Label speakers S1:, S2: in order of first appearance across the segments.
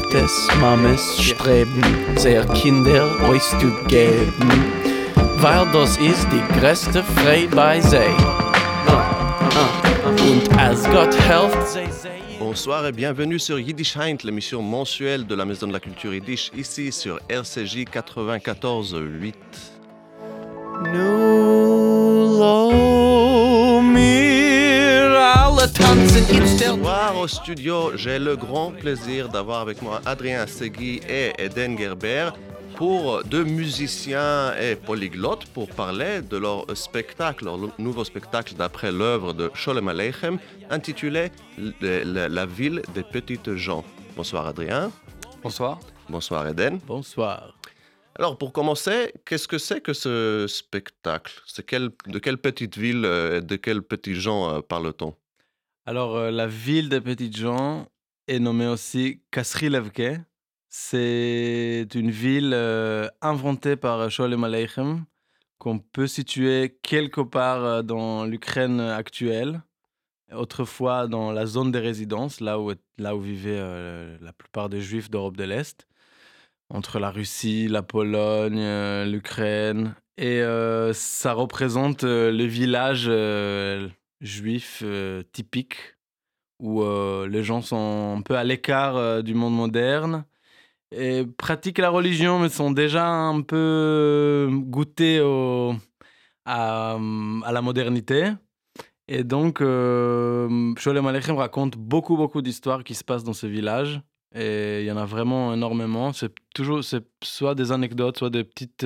S1: Tates, Mames streben, sehr Kinder auszugeben, weil das ist die größte Frei bei sie. Und als Gott helft, sie
S2: Bonsoir et bienvenue sur Yiddish Heint, l'émission mensuelle de la Maison de la Culture Yiddish, ici sur RCJ 94.8. Ce soir au studio, j'ai le grand plaisir d'avoir avec moi Adrien Segui et Eden Gerber pour deux musiciens et polyglottes pour parler de leur spectacle, leur nouveau spectacle d'après l'œuvre de Sholem Aleichem intitulé La, ville des petites gens. Bonsoir Adrien.
S3: Bonsoir.
S2: Bonsoir Eden.
S1: Bonsoir.
S2: Alors pour commencer, qu'est-ce que c'est que ce spectacle? C'est quel, De quelle petite ville et de quels petits gens euh, parle-t-on?
S3: Alors, euh, la ville des petites gens est nommée aussi Kasrilevke. C'est une ville euh, inventée par Sholem Aleichem qu'on peut situer quelque part euh, dans l'Ukraine actuelle, autrefois dans la zone des résidences, là où, là où vivaient euh, la plupart des juifs d'Europe de l'Est, entre la Russie, la Pologne, euh, l'Ukraine. Et euh, ça représente euh, le village euh, juif euh, typique où euh, les gens sont un peu à l'écart euh, du monde moderne et pratiquent la religion, mais sont déjà un peu goûtés au- à, à la modernité. Et donc, euh, Sholem Aleichem raconte beaucoup, beaucoup d'histoires qui se passent dans ce village. Et il y en a vraiment énormément. C'est toujours c'est soit des anecdotes, soit des petites,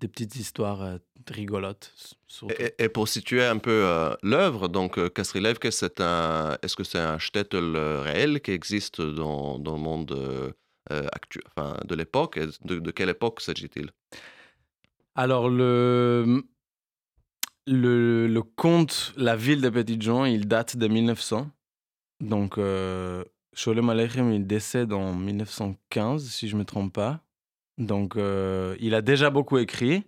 S3: des petites histoires euh, rigolotes.
S2: et, et pour situer un peu euh, l'œuvre, donc euh, Kasrilevke, c'est un, est-ce que c'est un shtetl euh, réel qui existe dans, dans le monde actuel, enfin, de l'époque? De, de quelle époque s'agit-il?
S3: Alors, le, le, le conte La ville des petites gens, il date de 1900. Donc, Sholem Aleichem, il décède en 1915, si je ne me trompe pas. Donc, euh, il a déjà beaucoup écrit.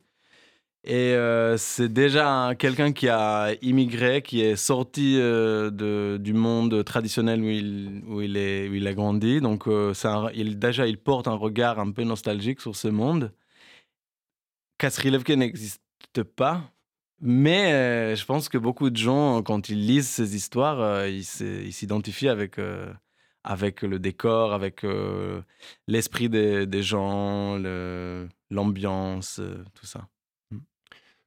S3: Et euh, c'est déjà un- quelqu'un qui a immigré, qui est sorti euh, de, du monde traditionnel où il, où il, est, où il a grandi. Donc, déjà, il porte un regard un peu nostalgique sur ce monde. Kasrilevke n'existe pas. Mais je pense que beaucoup de gens, quand ils lisent ces histoires, ils s'identifient avec, avec le décor, avec euh, l'esprit des, des gens, l'ambiance, euh, tout ça.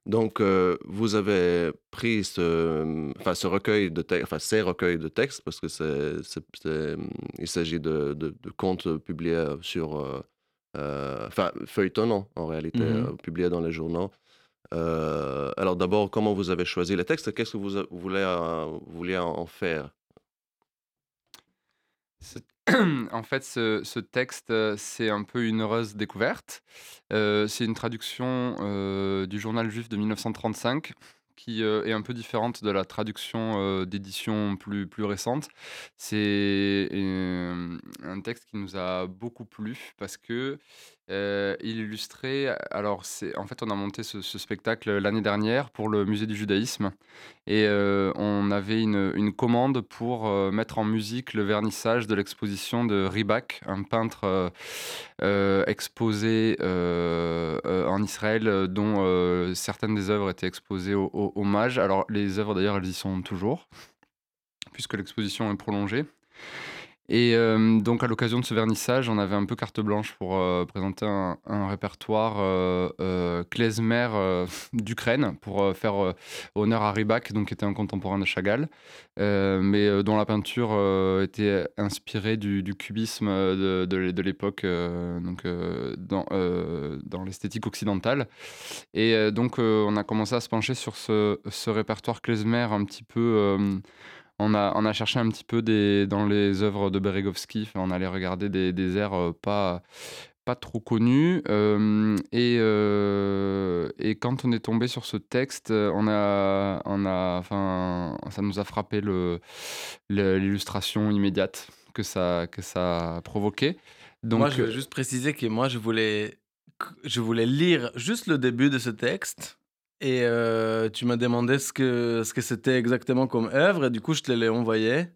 S2: Donc, euh, vous avez pris ce, enfin, ce recueil de textes, enfin, ces recueils de textes, parce que c'est, il s'agit de, de- de contes publiés sur, euh, enfin, feuilletonnants en réalité,
S3: Mhm.
S2: euh, publiés dans les journaux. Euh, alors, d'abord, comment vous avez choisi les textes? Et qu'est-ce que vous, voulez, vous vouliez en en faire?
S4: En fait, ce, texte, euh, c'est un peu une heureuse découverte. Euh, c'est une traduction euh, du journal juif de 1935 qui est un peu différente de la traduction d'édition plus, plus récente. C'est un texte qui nous a beaucoup plu parce que euh, il illustrait. Alors, c'est en fait, on a monté ce, spectacle l'année dernière pour le musée du judaïsme et euh, on avait une, commande pour euh, mettre en musique le vernissage de l'exposition de Ribak, un peintre exposé en Israël, dont certaines des œuvres étaient exposées au, au- au Mage. Alors les œuvres d'ailleurs, elles y sont toujours, puisque l'exposition est prolongée. Et euh, donc à l'occasion de ce vernissage, on avait un peu carte blanche pour euh, présenter un, répertoire euh, euh, klezmer d'Ukraine pour faire honneur à Rybak, donc qui était un contemporain de Chagall, mais dont la peinture était inspirée du, cubisme de, l'époque, donc dans, l'esthétique occidentale. Et donc on a commencé à se pencher sur ce, ce répertoire klezmer un petit peu. On a, on a cherché un petit peu des, dans les œuvres de Beregovsky, Enfin, on allait regarder des, des airs euh, pas, pas trop connus. euh, et, euh, et quand on est tombé sur ce texte, on a, on a, enfin, ça nous a frappé le- le- l'illustration immédiate que ça, que ça a
S3: moi, je veux juste préciser que moi, je voulais, je voulais lire juste le début de ce texte. Et euh, tu m'as demandé ce que ce que c'était exactement comme œuvre. Et du coup, je te l'ai envoyé.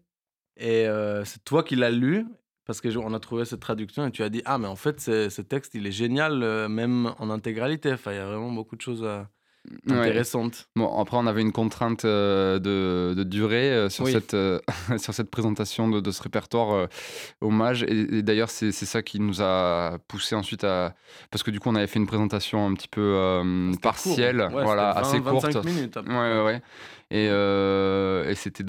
S3: Et euh, c'est toi qui l'as lu. parce que on a trouvé cette traduction et tu as dit ah mais en fait ce texte il est génial euh, même en intégralité. Enfin il y a vraiment beaucoup de choses à, intéressante.
S4: Bon, après, on avait une contrainte euh, de, de, durée euh, sur, cette, euh, sur cette présentation de, de ce répertoire hommage. Et, d'ailleurs, c'est ça qui nous a poussé ensuite à. Parce que du coup, on avait fait une présentation un petit peu partielle, voilà, assez courte.
S3: 25 minutes.
S4: Ouais, ouais, ouais. Et, et c'était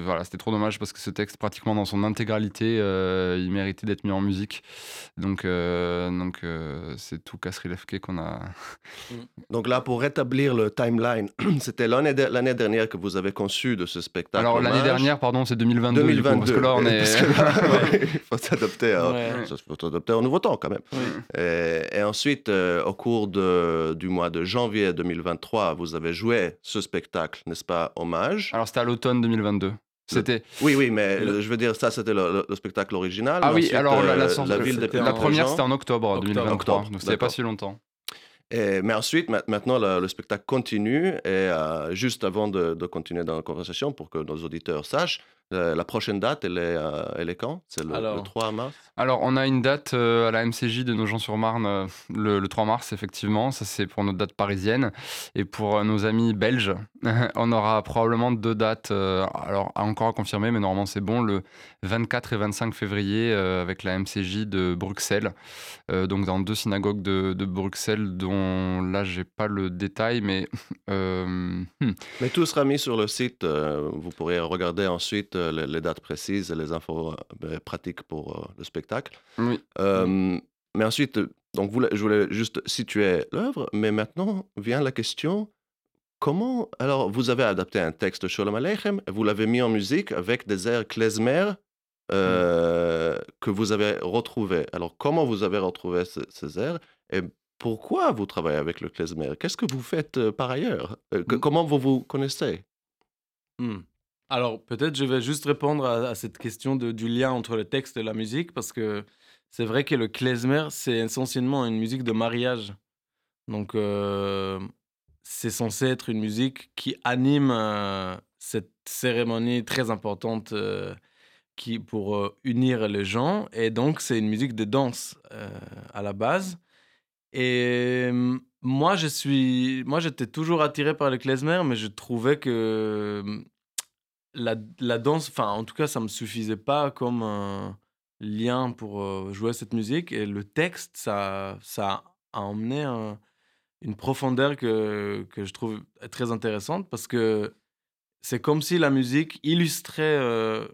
S4: voilà, trop dommage parce que ce texte, pratiquement dans son intégralité, il méritait d'être mis en musique. Donc, donc c'est tout Lefke qu'on a.
S2: Mm. Donc là, pour rétablir le timeline, c'était l'année dernière que vous avez conçu de ce spectacle.
S4: Alors l'année dernière, pardon, c'est 2022. 2022. parce que là, on est.
S2: il faut s'adapter au nouveau temps quand même. Et, et, ensuite, au cours de, du mois de janvier 2023, vous avez joué ce spectacle, n'est-ce pas hommage?
S4: Alors c'était à l'automne 2022. C'était.
S2: Oui, oui, mais je veux dire, ça, c'était le, spectacle original.
S4: Ah oui, alors la, la, euh, ville la première, c'était en octobre, 2023, donc c'était pas si longtemps.
S2: Mais ensuite, maintenant, le, spectacle continue. Et euh, juste avant de, continuer dans la conversation, pour que nos auditeurs sachent, la prochaine date, elle est, euh, elle est quand? C'est le, 3 mars?
S4: Alors, on a une date euh, à la MCJ de Nogent-sur-Marne euh, le, 3 mars, effectivement. Ça, c'est pour notre date parisienne. Et pour nos amis belges, on aura probablement deux dates, alors encore à confirmer, mais normalement c'est bon, le 24 et 25 février avec la MCJ de Bruxelles. donc, dans deux synagogues de, de Bruxelles, dont là, j'ai pas le détail, mais. Hmm.
S2: Mais tout sera mis sur le site. vous pourrez regarder ensuite euh, les, dates précises et les infos euh, ben, pratiques pour euh, le spectacle.
S4: Oui.
S2: Mais ensuite, donc je voulais juste situer l'œuvre, mais maintenant vient la question comment. Alors, vous avez adapté un texte de Sholem Aleichem, vous l'avez mis en musique avec des airs klezmer que vous avez retrouvés. Alors, comment vous avez retrouvé ces airs et pourquoi vous travaillez avec le klezmer? Qu'est-ce que vous faites par ailleurs? Comment vous vous connaissez?
S3: Hmm. Alors, peut-être je vais juste répondre à, cette question de, du lien entre le texte et la musique, parce que c'est vrai que le klezmer, c'est essentiellement une musique de mariage. Donc, euh, c'est censé être une musique qui anime euh, cette cérémonie très importante euh, qui, pour unir les gens. Et donc, c'est une musique de danse à la base. Et moi, je suis, moi, j'étais toujours attiré par le klezmer, mais je trouvais que la, danse, enfin, en tout cas, ça me suffisait pas comme lien pour euh, jouer cette musique. Et le texte, ça, ça a emmené une profondeur que, que je trouve très intéressante parce que c'est comme si la musique illustrait euh,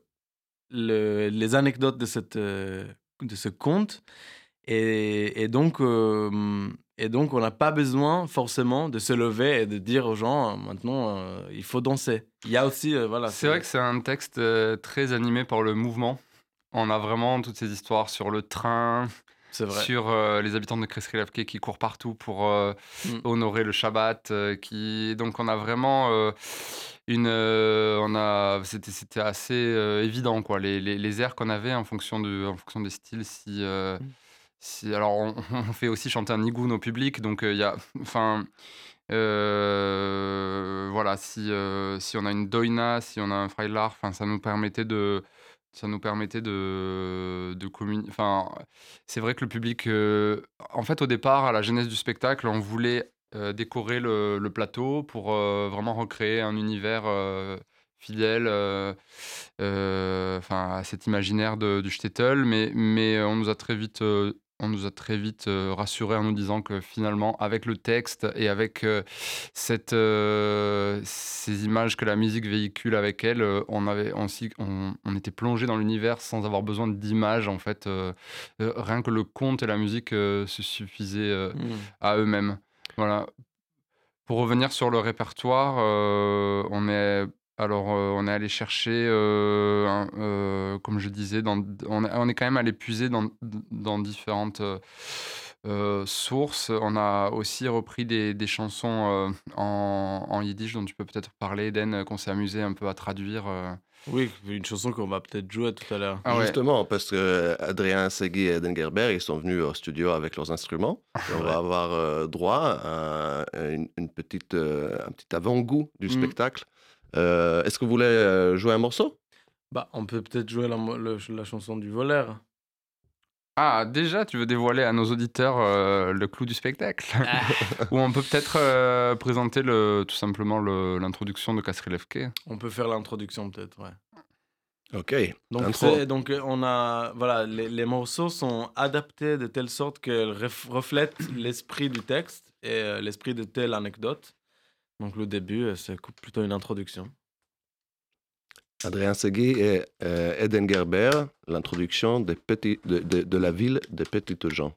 S3: les anecdotes de, cette, euh, de ce conte. Et donc, et donc, on n'a pas besoin forcément de se lever et de dire aux gens, maintenant, euh, il faut danser. Il y a aussi, euh, voilà.
S4: C'est vrai que c'est un texte euh, très animé par le mouvement. On a vraiment toutes ces histoires sur le train, sur les habitants de Kreskelavke qui courent partout pour mm. honorer le Shabbat. qui... Donc, on a vraiment une. on a... C'était assez évident, quoi. Les, les, les airs qu'on avait en fonction, de, en fonction des styles, si. Mm alors, on, fait aussi chanter un nigoun au public, donc il y a. Enfin. voilà, si, si on a une doina, si on a un freilar, ça nous permettait de. Ça nous permettait de, de communiquer. Enfin, c'est vrai que le public. en fait, au départ, à la genèse du spectacle, on voulait décorer le, le, plateau pour vraiment recréer un univers fidèle enfin, à cet imaginaire de, du shtetl, mais, mais on nous a très vite on nous a très vite euh, rassurés en nous disant que finalement, avec le texte et avec euh, cette, euh, ces images que la musique véhicule avec elle, on, avait, on, on, était plongé dans l'univers sans avoir besoin d'images. En fait, rien que le conte et la musique se suffisaient mmh. à eux-mêmes. Voilà. Pour revenir sur le répertoire, on est alors, on est allé chercher, comme je disais, dans on est quand même allé puiser dans dans différentes, sources. On a aussi repris des des chansons, en en yiddish dont tu peux peut-être parler, Eden, qu'on s'est amusé un peu à traduire,
S3: Oui, une chanson qu'on va peut-être jouer tout à l'heure.
S2: Ah Justement, parce que Adrien Segui et Eden Gerber, ils sont venus au studio avec leurs instruments. on va avoir, droit à une petite, un petit avant-goût du mmh. spectacle. Euh, est-ce que vous voulez euh, jouer un morceau?
S3: Bah, on peut peut-être jouer la, la chanson du voleur.
S4: Ah, déjà, tu veux dévoiler à nos auditeurs euh, le clou du spectacle?
S3: Ah.
S4: Ou on peut peut-être euh, présenter le, tout simplement le- l'introduction de Kasrilevke.
S3: On peut faire l'introduction peut-être, ouais.
S2: Ok.
S3: Donc, on a, voilà, les, les morceaux sont adaptés de telle sorte qu'ils ref- reflètent l'esprit du texte et euh, l'esprit de telle anecdote. Donc le début, euh, c'est plutôt une introduction.
S2: Adrien Segui et euh, Eden Gerber, l'introduction de la ville des petites gens.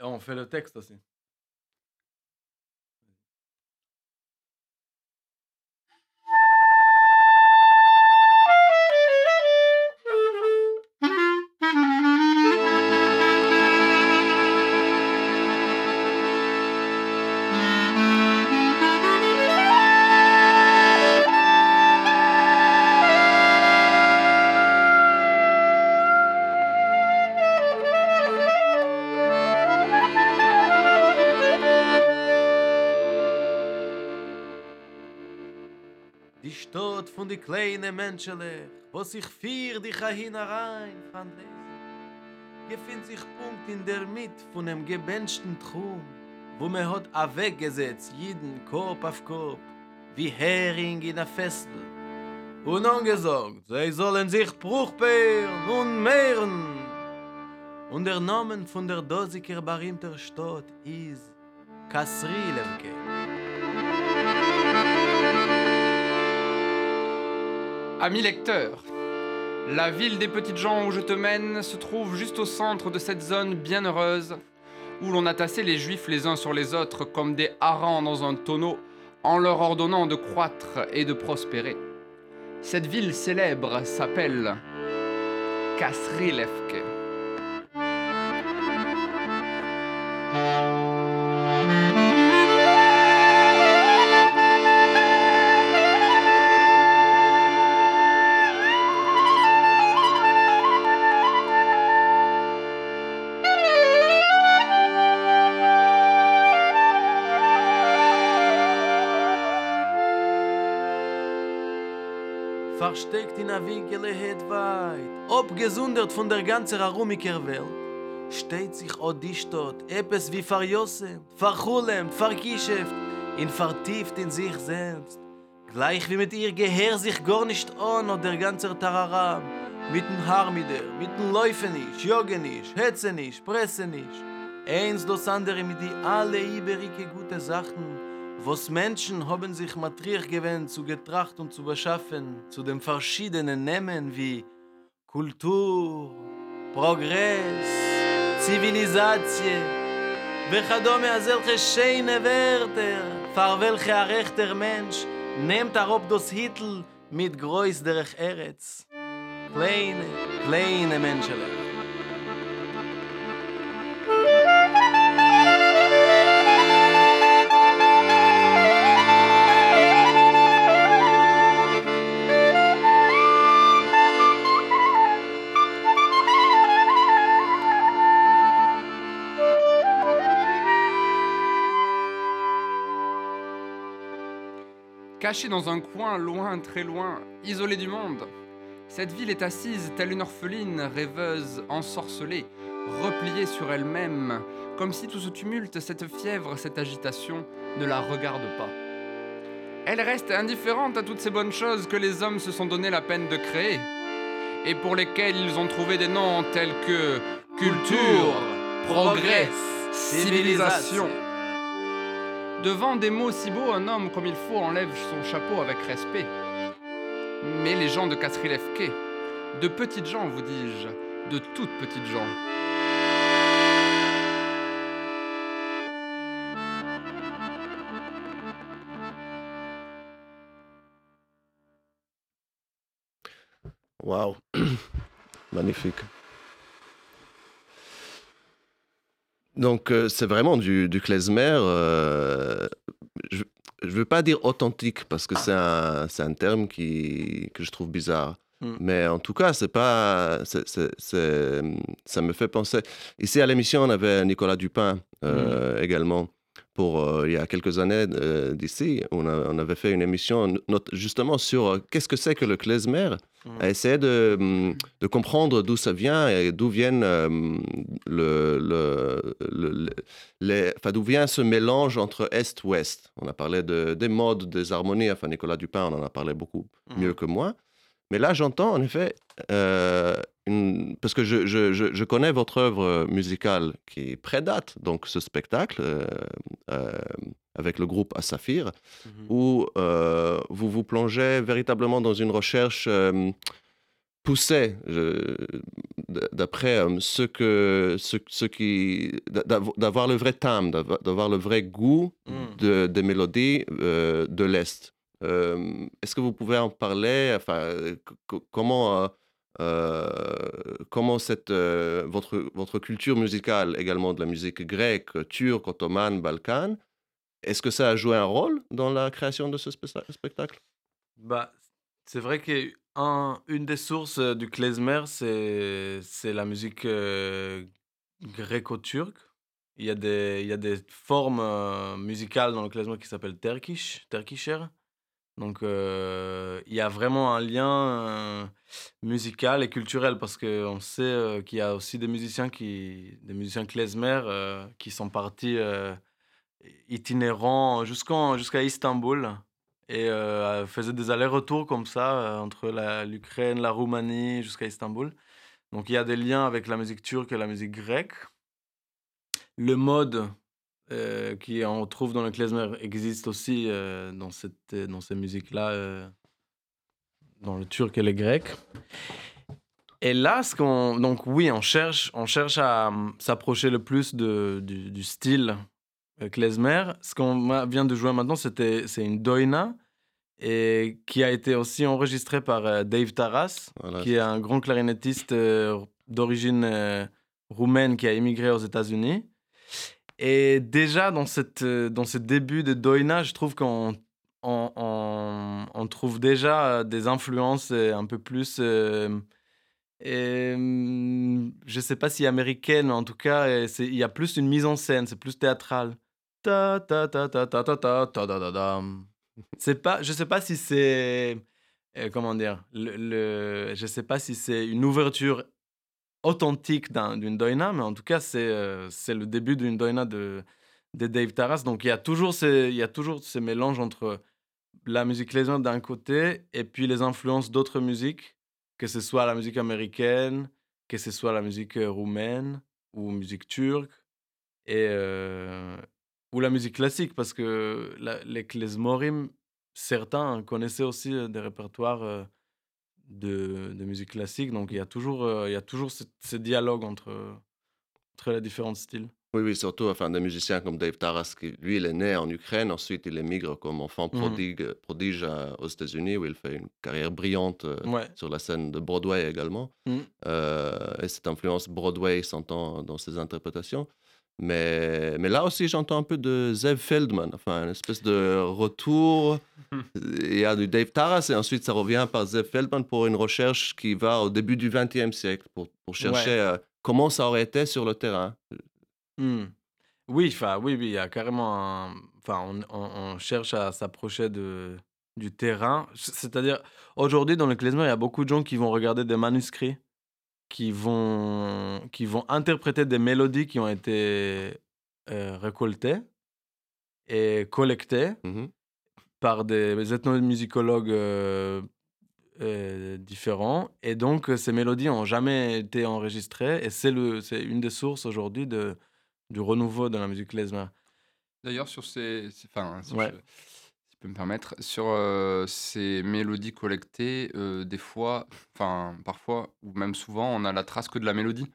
S3: Et on fait le texte aussi. Von die kleine Menschele, wo sich vier dich hinein fand lesen. Gefind sich Punkt in der Mitte von dem gebenchten Trum, wo man hat a weggesetzt, jeden Kopf auf Kopf, wie Hering in a Festel. Und angesagt, sie sollen sich Bruchbeeren und mehren. Und der Name von der dosiger berühmter Stadt ist Kasrilevke.
S4: Amis lecteurs, la ville des petites gens où je te mène se trouve juste au centre de cette zone bienheureuse où l'on a tassé les juifs les uns sur les autres comme des harengs dans un tonneau en leur ordonnant de croître et de prospérer. Cette ville célèbre s'appelle Kasrilevke.
S3: A Winkel het weit, abgesondert von der ganzen arumiker Welt, steht sich auch die Stadt, etwas wie verjossen, verchulem, verkischeft, in vertieft in sich selbst. Gleich wie mit ihr Gehör sich gar nicht an und der ganze Tararam, mit dem Harmider, mit dem Läufenisch, Jogenisch, Hetzenisch, Pressenisch. Eins das andere mit die alle iberike gute Sachen, was Menschen haben sich matriach gewöhnt zu getracht und zu beschaffen, zu den verschiedenen Namen wie Kultur, Progress, Zivilisatie, וכדומה אז אלכי שיינה ורטר, פר ולכי הרכטר מנש, נמת דוס היטל mit גרויס דרך ארץ. kleine, kleine Menschele.
S4: Dans un coin loin, très loin, isolée du monde, cette ville est assise telle une orpheline, rêveuse, ensorcelée, repliée sur elle-même, comme si tout ce tumulte, cette fièvre, cette agitation ne la regarde pas. Elle reste indifférente à toutes ces bonnes choses que les hommes se sont donné la peine de créer, et pour lesquelles ils ont trouvé des noms tels que culture, progrès, civilisation. Devant des mots si beaux, un homme comme il faut enlève son chapeau avec respect. Mais les gens de Kasrilevke, de petites gens, vous dis-je, de toutes petites gens,
S2: Waouh, magnifique. Donc, euh, c'est vraiment du, du klezmer. euh, je ne veux pas dire authentique parce que c'est un, terme qui, que je trouve bizarre.
S3: Mm.
S2: Mais en tout cas, c'est pas, ça me fait penser. Ici à l'émission, on avait Nicolas Dupin euh, également pour euh, il y a quelques années euh, d'ici, on, on, avait fait une émission justement sur euh, qu'est-ce que c'est que le klezmer, mmh. à essayer de, mm, de comprendre d'où ça vient et d'où viennent le, le, les, enfin, d'où vient ce mélange entre est-ouest. On a parlé de, des modes, des harmonies. Enfin, Nicolas Dupin, on en a parlé beaucoup mmh. mieux que moi. Mais là, j'entends en effet, une... parce que je, je, je, connais votre œuvre musicale qui prédate donc ce spectacle euh, euh, avec le groupe Asafir, mmh où vous vous plongez véritablement dans une recherche poussée, d'après ce que ce, ce qui d'avoir le vrai timbre, d'avoir le vrai goût de, des mélodies de l'est. Euh, est-ce que vous pouvez en parler enfin, euh, Comment, euh, comment cette, votre, votre culture musicale, également de la musique grecque, turque, ottomane, balkane, est-ce que ça a joué un rôle dans la création de ce spectacle?
S3: Bah, C'est vrai qu'une des sources du klezmer, c'est la musique gréco-turque. Il y, a des, il y a des formes musicales dans le klezmer qui s'appellent Turkish, Turkisher. Donc, il y a vraiment un lien musical et culturel parce qu'on sait qu'il y a aussi des musiciens, qui, des musiciens klezmer qui sont partis itinérants jusqu'à Istanbul et faisaient des allers-retours comme ça entre l'Ukraine, la, Roumanie jusqu'à Istanbul. Donc, il y a des liens avec la musique turque et la musique grecque. Le mode euh, qui on trouve dans le klezmer existe aussi euh, dans, cette, dans ces musiques-là, euh, dans le turc et le grec. Et là, ce qu'on, donc oui, on cherche, on cherche à s'approcher le plus de, du, du, style klezmer. Ce qu'on vient de jouer maintenant, c'était, c'est une doina et qui a été aussi enregistrée par Dave Taras, qui est un grand clarinettiste d'origine roumaine qui a immigré aux États-Unis et déjà, dans, cette, euh, dans ce début de Doina, je trouve qu'on on, trouve déjà des influences euh, un peu plus. Euh, mm, je ne sais pas si américaine, mais en tout cas, il y a plus une mise en scène, c'est plus théâtral. Ta ta ta ta ta ta ta ta ta ta C'est pas, je sais pas si c'est, comment dire, le, je sais pas si c'est une ouverture authentique d'une doina, mais en tout cas, c'est euh, le début d'une doina de, Dave Taras. Donc, il y a toujours ces, il y a toujours ces mélanges entre la musique klezmer d'un côté et puis les influences d'autres musiques, que ce soit la musique américaine, que ce soit la musique euh, roumaine ou musique turque, et, euh, ou la musique classique, parce que les klezmorim, certains connaissaient aussi des répertoires de, de, musique classique. Donc il y a toujours, euh, il y a toujours ce, dialogue entre, entre les différents styles.
S2: Oui, oui, surtout enfin, des musiciens comme Dave Taras, qui lui, il est né en Ukraine, ensuite il émigre comme enfant mmh. prodigue, prodige aux États-Unis, où il fait une carrière brillante euh, sur la scène de Broadway également. Mmh. Euh, et cette influence Broadway s'entend dans ses interprétations. Mais, mais là aussi, j'entends un peu de Zev Feldman, enfin, une espèce de retour. Il y a du Dave Taras et ensuite ça revient par Zev Feldman pour une recherche qui va au début du XXe siècle, pour, pour chercher euh, comment ça aurait été sur le terrain.
S3: Hmm. Oui, enfin, oui, oui, il y a carrément Enfin, on, on, cherche à s'approcher de, du terrain. C'est-à-dire, aujourd'hui, dans le klezmer, il y a beaucoup de gens qui vont regarder des manuscrits qui vont, qui vont interpréter des mélodies qui ont été euh, récoltées et collectées mmh par des ethnomusicologues euh, euh, différents. Et donc, ces mélodies n'ont jamais été enregistrées. Et c'est une des sources aujourd'hui de, du renouveau de la musique klezmer.
S4: D'ailleurs, sur ces. Enfin, me permettre, sur ces mélodies collectées, des fois, enfin parfois, ou même souvent, on a la trace que de la mélodie.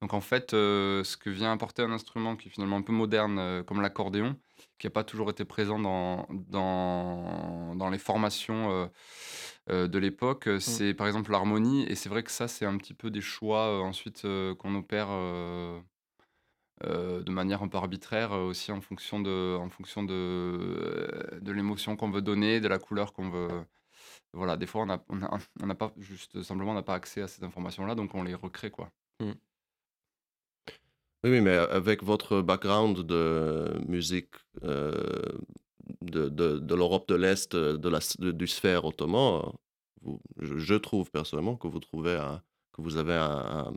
S4: Donc en fait, ce que vient apporter un instrument qui est finalement un peu moderne, comme l'accordéon, qui n'a pas toujours été présent dans, dans, dans les formations de l'époque, mmh. c'est par exemple l'harmonie. Et c'est vrai que ça, c'est un petit peu des choix ensuite qu'on opère euh, de manière un peu arbitraire euh, aussi en fonction de, en fonction de, euh, de l'émotion qu'on veut donner, de la couleur qu'on veut. Voilà, des fois on n'a on on pas juste simplement on n'a pas accès à ces informations-là, donc on les recrée quoi. Mmh.
S2: Oui, mais avec votre background de musique euh, de, l'Europe de l'Est, la, du sphère ottoman, je, trouve personnellement que vous trouvez que vous avez un,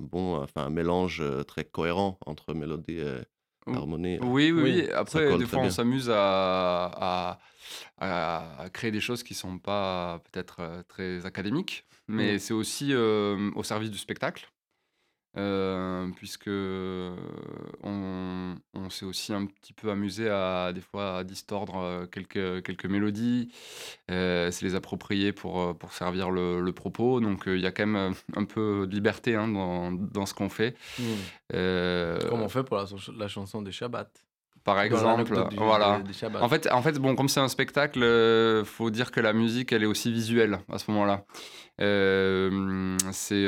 S2: bon, enfin un mélange très cohérent entre mélodie et harmonie.
S4: Oui, oui, oui. Après, des fois, on s'amuse à, à, créer des choses qui sont pas peut-être très académiques, mais mmh. c'est aussi au service du spectacle. Puisque on, s'est aussi un petit peu amusé à des fois à distordre quelques, quelques mélodies, euh, se les approprier pour, pour servir le, propos. Donc il y a quand même un peu de liberté hein, dans, dans, ce qu'on fait.
S3: Mmh. Euh, Comme on fait pour la, chanson des Shabbat.
S4: Par exemple, voilà. en fait, en fait, bon, comme c'est un spectacle, il faut dire que la musique, elle est aussi visuelle à ce moment-là. c'est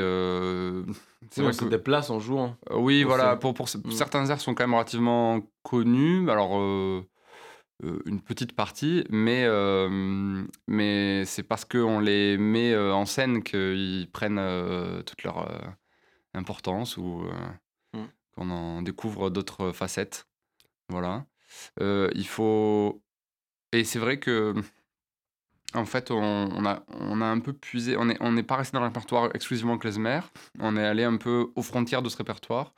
S3: c'est vrai que... des places en jouant.
S4: Euh, oui, voilà. Pour, pour, mm. Certains airs sont quand même relativement connus. Alors, euh, euh, une petite partie, mais, mais c'est parce qu'on les met en scène qu'ils prennent toute leur importance ou mm. qu'on en découvre d'autres facettes. Voilà. il faut. Et c'est vrai que en fait, on, a, on a un peu puisé, on n'est on pas resté dans le répertoire exclusivement klezmer, on est allé un peu aux frontières de ce répertoire.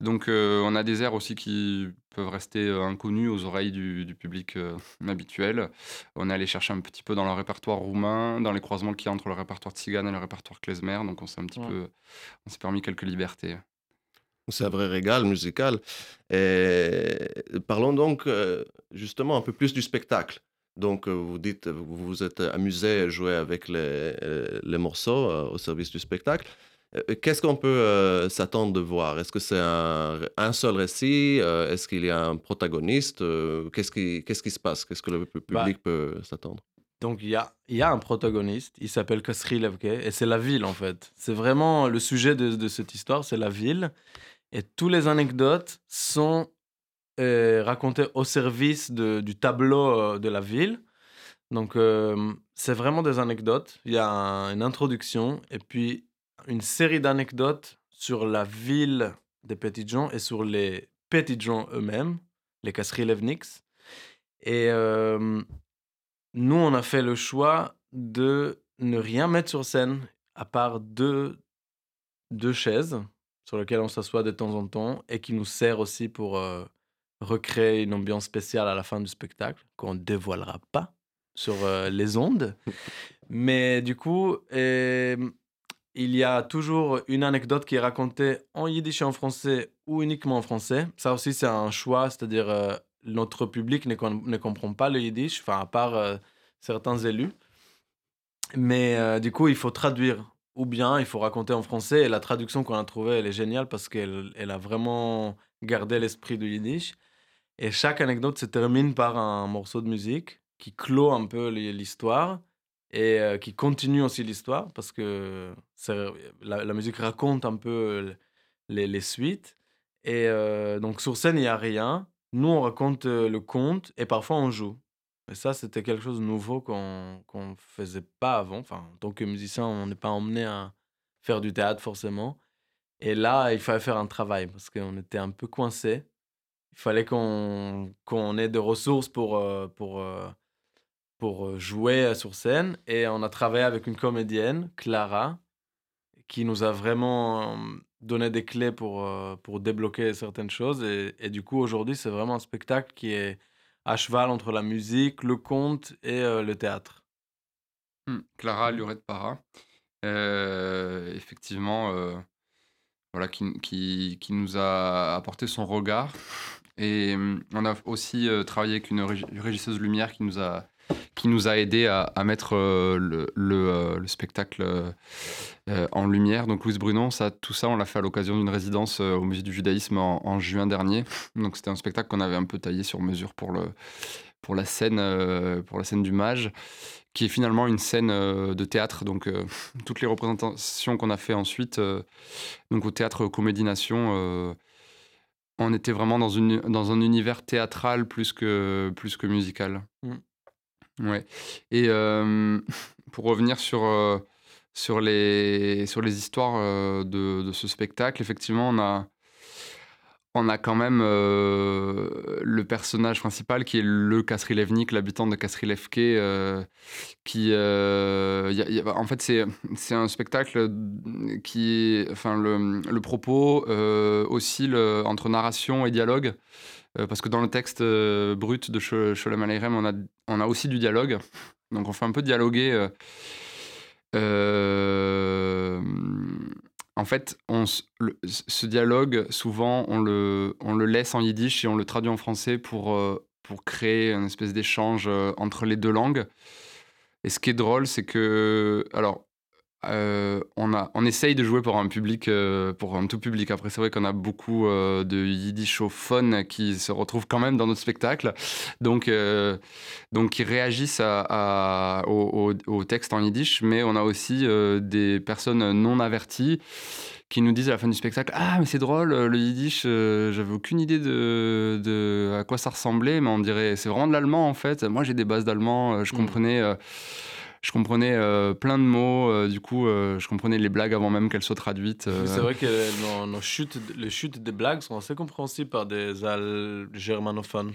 S4: Donc euh, on a des airs aussi qui peuvent rester inconnus aux oreilles du, public euh, habituel. On est allé chercher un petit peu dans le répertoire roumain, dans les croisements qu'il y a entre le répertoire tzigane et le répertoire klezmer, donc on s'est un petit peu, on s'est permis quelques libertés.
S2: C'est un vrai régal musical. Et parlons donc justement un peu plus du spectacle. Donc, euh, vous dites, vous vous êtes amusé à jouer avec les, euh, les morceaux euh, au service du spectacle. Qu'est-ce qu'on peut s'attendre de voir? Est-ce que c'est un, un, seul récit? Est-ce qu'il y a un protagoniste? Qu'est-ce qui, qu'est-ce qui se passe? Qu'est-ce que le bah public peut s'attendre?
S3: Donc il y a, y a un protagoniste, il s'appelle Kasri Levke, et c'est la ville en fait. C'est vraiment le sujet de, de cette histoire, c'est la ville. Et toutes les anecdotes sont raconté au service de, du tableau euh, de la ville. Donc, euh, c'est vraiment des anecdotes. Il y a une introduction et puis une série d'anecdotes sur la ville des petits gens et sur les petits gens eux-mêmes, les Kasri Levniks. Et euh, nous, on a fait le choix de ne rien mettre sur scène à part deux, deux chaises sur lesquelles on s'assoit de temps en temps et qui nous sert aussi pour recréer une ambiance spéciale à la fin du spectacle qu'on ne dévoilera pas sur euh, les ondes. Mais du coup, il y a toujours une anecdote qui est racontée en yiddish et en français ou uniquement en français. Ça aussi, c'est un choix, c'est-à-dire euh, notre public ne, ne, comprend pas le yiddish, enfin, à part euh, certains élus. Mais du coup, il faut traduire. Ou bien, il faut raconter en français. Et la traduction qu'on a trouvée, elle est géniale parce qu'elle elle a vraiment gardé l'esprit du yiddish. Et chaque anecdote se termine par un morceau de musique qui clôt un peu l'histoire et euh, qui continue aussi l'histoire parce que la, musique raconte un peu les, les suites. Et euh, donc sur scène, il n'y a rien. Nous, on raconte euh, le conte et parfois on joue. Et ça, c'était quelque chose de nouveau qu'on ne faisait pas avant. Enfin, en tant que musicien, on n'est pas emmené à faire du théâtre forcément. Et là, il fallait faire un travail parce qu'on était un peu coincé il fallait qu'on qu'on ait des ressources pour, euh, pour, euh, pour euh, jouer sur scène. Et on a travaillé avec une comédienne, Clara, qui nous a vraiment donné des clés pour, pour débloquer certaines choses. Et du coup, aujourd'hui, c'est vraiment un spectacle qui est à cheval entre la musique, le conte et le théâtre.
S4: Mmh. Clara Lurette Para. effectivement, voilà, qui, qui, qui, nous a apporté son regard et hum, on a aussi euh, travaillé avec une régisseuse lumière qui nous a, qui nous a aidé à, mettre euh, euh, le, spectacle en lumière. Donc Louise Brunon, ça, tout ça, on l'a fait à l'occasion d'une résidence au Musée du Judaïsme en, juin dernier. Donc c'était un spectacle qu'on avait un peu taillé sur mesure pour, le, pour, la, scène, pour la scène du mage qui est finalement une scène de théâtre. Donc, toutes les représentations qu'on a fait ensuite, donc au théâtre Comédie Nation, on était vraiment dans, une, dans un univers théâtral plus que, plus que musical. Mm. Ouais. Et pour revenir sur, sur, les, sur les histoires de, de, ce spectacle, effectivement, on a, on a quand même le personnage principal qui est le Kasrilevnik, l'habitant de Kasrilevke, qui, en fait, c'est un spectacle qui, enfin, le, le propos oscille entre narration et dialogue, parce que dans le texte euh, brut de Sho- Sholem Aleichem, on a, on a aussi du dialogue, donc on fait un peu dialoguer. euh, euh, en fait, ce dialogue, souvent, on le, on le laisse en yiddish et on le traduit en français pour, euh, pour créer une espèce d'échange euh, entre les deux langues. Et ce qui est drôle, c'est que, alors, euh, on, a, on essaye de jouer pour un public, euh, pour un tout public. Après, c'est vrai qu'on a beaucoup euh, de yiddishophones qui se retrouvent quand même dans notre spectacle, donc, euh, donc qui réagissent à, à- au, au- au texte en yiddish. Mais on a aussi des personnes non averties qui nous disent à la fin du spectacle Ah, mais c'est drôle, le yiddish, euh, j'avais aucune idée de, de à quoi ça ressemblait, mais on dirait c'est vraiment de l'allemand en fait. Moi, j'ai des bases d'allemand, je
S3: Mm.
S4: comprenais. euh, je comprenais euh, plein de mots, euh, du coup, euh, je comprenais les blagues avant même qu'elles soient traduites. euh.
S3: C'est vrai que nos, nos chutes, les chutes des blagues sont assez compréhensibles par des al germanophones.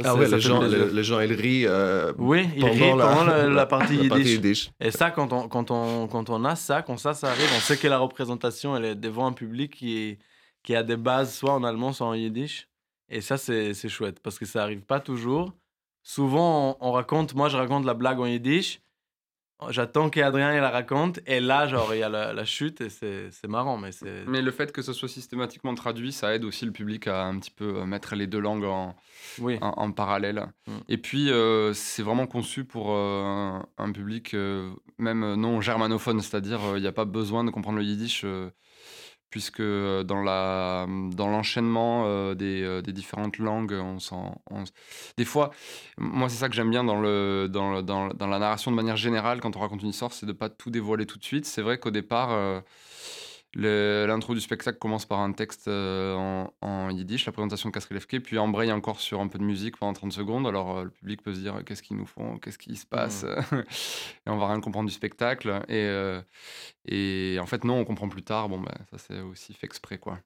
S3: Ça,
S2: Ah ouais,
S3: ça
S2: les gens, les, les gens, ils rient euh,
S3: Oui, ils
S2: pendant
S3: rient
S2: la,
S3: pendant la, la partie
S2: la partie
S3: yiddish. Et ça, quand on, quand, on, quand on a ça, quand ça, ça arrive, on sait que la représentation, elle est devant un public qui, est- qui a des bases soit en allemand, soit en yiddish. Et ça, c'est c'est chouette parce que ça arrive pas toujours. Souvent, on, on raconte, moi, je raconte la blague en yiddish. J'attends qu'Adrien la raconte. Et là, genre, il y a la, la chute et c'est marrant. Mais.
S4: Mais le fait que ce soit systématiquement traduit, ça aide aussi le public à un petit peu euh, mettre les deux langues en,
S3: Oui.
S4: en, en parallèle.
S3: Mm.
S4: Et puis, euh, c'est vraiment conçu pour euh, un, public euh, même non germanophone, c'est-à-dire il n'y a pas besoin de comprendre le yiddish, puisque euh, dans la dans l'enchaînement euh, des, euh, des différentes langues, on s'en, des fois, moi c'est ça que j'aime bien dans le dans, dans, dans la narration de manière générale quand on raconte une histoire, c'est de pas tout dévoiler tout de suite. C'est vrai qu'au départ. Euh, L'intro du spectacle commence par un texte euh, en, en yiddish, la présentation de Kasrilevke, puis embraye encore sur un peu de musique pendant 30 secondes. Alors euh, le public peut se dire qu'est-ce qu'ils nous font, qu'est-ce qui se passe, et on va rien comprendre du spectacle. Et, euh, et en fait, non, on comprend plus tard. Bon, ben, ça c'est aussi fait exprès, quoi.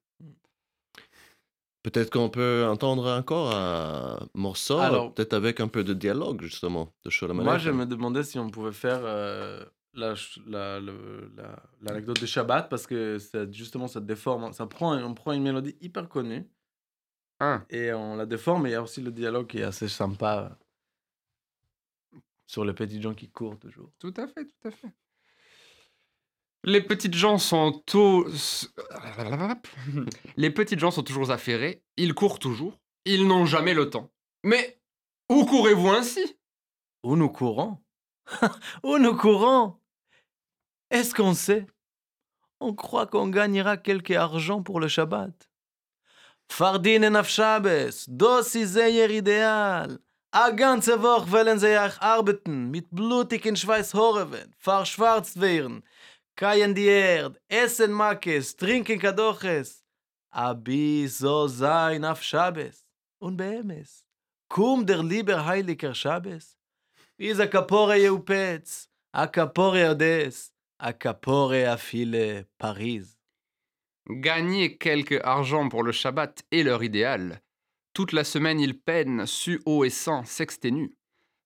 S2: Peut-être qu'on peut entendre encore un morceau, peut-être avec un peu de dialogue, justement, de Sholem
S3: Moi, je me demandais si on pouvait faire euh, la ch- la- la- l'anecdote de Shabbat parce que ça, justement, ça déforme. Ça prend, on prend une mélodie hyper connue
S4: Ah,
S3: et on la déforme. Et il y a aussi le dialogue qui est assez sympa sur les petits gens qui courent toujours.
S4: tout à fait, tout à fait. Les petites gens sont tous... Les petites gens sont toujours affairés, ils courent toujours, ils n'ont jamais le temps. Mais où courez-vous ainsi?
S3: Où nous courons? Où nous courons? Est-ce qu'on sait On croit qu'on gagnera quelque argent pour le Shabbat. Fardinen auf Shabbos, das ist sehr ideal. A ganze Woche wollen sie auch arbeiten, mit blutigen Schweiß horven, verschwarzt werden, keien die Erd, essen Makes, trinken Kadoches. Abi so sein auf Shabbos. Und beemes, kum der lieber heiliger Shabbos. Is a kapore Yeupetz, a kapore Odess, a kapore Affile Paris.
S4: Gagner quelque argent pour le Shabbat est leur idéal. Toute la semaine, ils peinent, suent eau et sang, s'exténuent.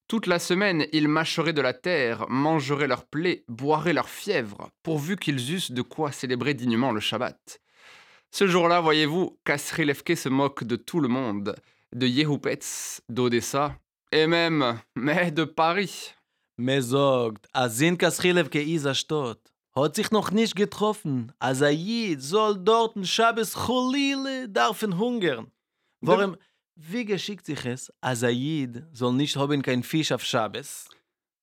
S4: Toute la semaine, ils mâcheraient de la terre, mangeraient leurs plaies, boiraient leur fièvre, pourvu qu'ils eussent de quoi célébrer dignement le Shabbat. Ce jour-là, voyez-vous, Kasrilevke se moque de tout le monde, de Yehupetz, d'Odessa, et même, mais de Paris.
S3: Me sagt, a sind Kasrilev ke Isa Stott. Hat sich noch nicht getroffen. As a Jid soll dorten Shabbos Cholile darfen hungern. Warum, wie geschickt sich es, as a Jid soll nicht haben kein Fisch auf Shabbos?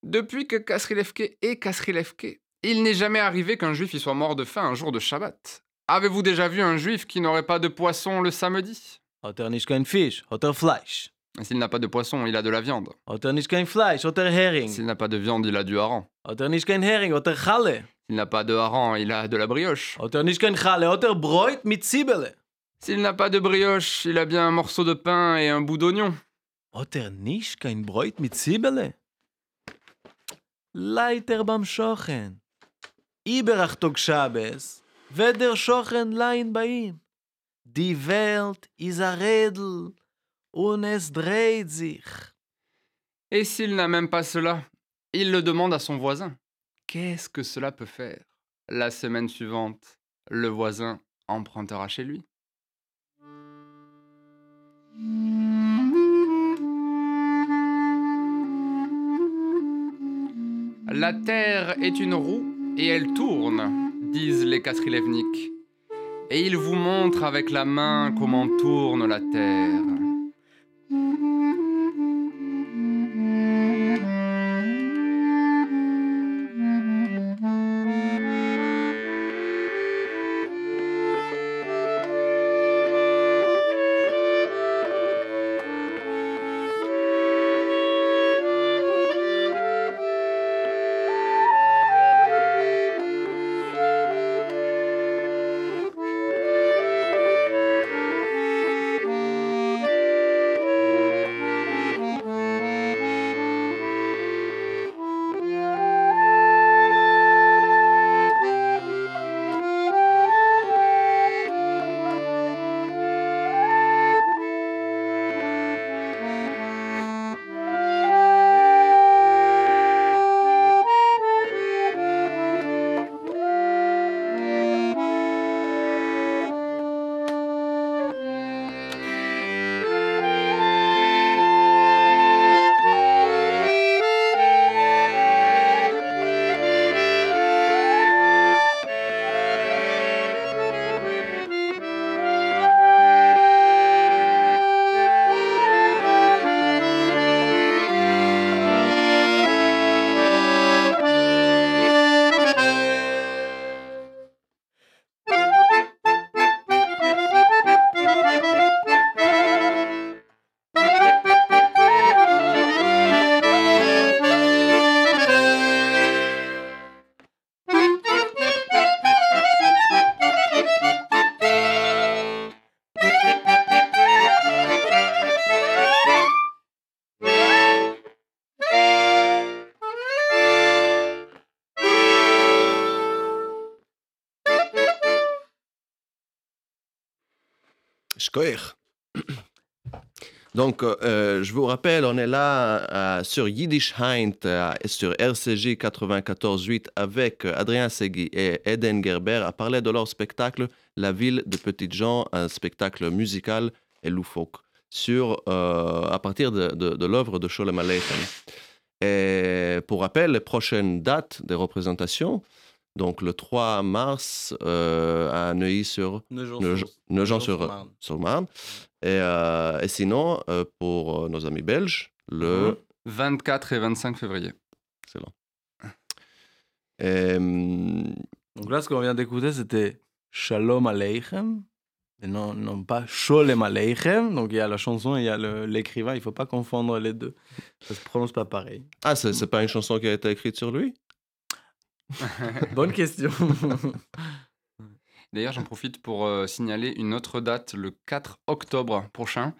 S4: Depuis que Kasrilevke est Kasrilevke, il n'est jamais arrivé qu'un juif y soit mort de faim un jour de Shabbat. Avez-vous déjà vu un juif qui n'aurait pas de poisson le samedi?
S3: Hat er nicht kein Fisch, hat er Fleisch.
S4: S'il n'a pas de poisson, il a de la viande.
S3: Er er.
S4: S'il n'a pas de viande, il a du hareng.
S3: Er.
S4: S'il n'a pas de hareng, il a de la brioche. S'il n'a pas de brioche, il a bien un morceau de pain et un bout d'oignon.
S3: Er? Leiter beim Schochen. Iberach Tog Shabbos, wird der Schochen lein bei ihm. Die Welt ist ein Rädel
S4: Et s'il n'a même pas cela, il le demande à son voisin. Qu'est-ce que cela peut faire? La semaine suivante, le voisin empruntera chez lui. La Terre est une roue et elle tourne, disent les Katrilevnik. Et ils vous montrent avec la main comment tourne la Terre.
S2: Donc, euh, je vous rappelle, on est là sur Yiddish Heint, sur RCJ 94.8 avec Adrien Segui et Eden Gerber à parler de leur spectacle La ville de Petites Gens, un spectacle musical et loufoque, sur, euh, à partir de, de, l'œuvre de Sholem Aleichem. Et pour rappel, les prochaines dates des représentations, donc le 3 mars euh, à Neuilly-sur Nogent-sur-Marne. Et, euh, et, sinon, euh, pour nos amis belges, le
S4: 24 et 25 février.
S2: Excellent.
S3: Donc là, ce qu'on vient d'écouter, c'était Shalom Aleichem. Et non, non pas Sholem Aleichem. Donc il y a la chanson et il y a l'écrivain. Il ne faut pas confondre les deux. Ça ne se prononce pas pareil.
S2: Ah, c'est n'est pas une chanson qui a été écrite sur lui?
S3: Bonne question.
S4: D'ailleurs, j'en profite pour euh, signaler une autre date le 4 octobre prochain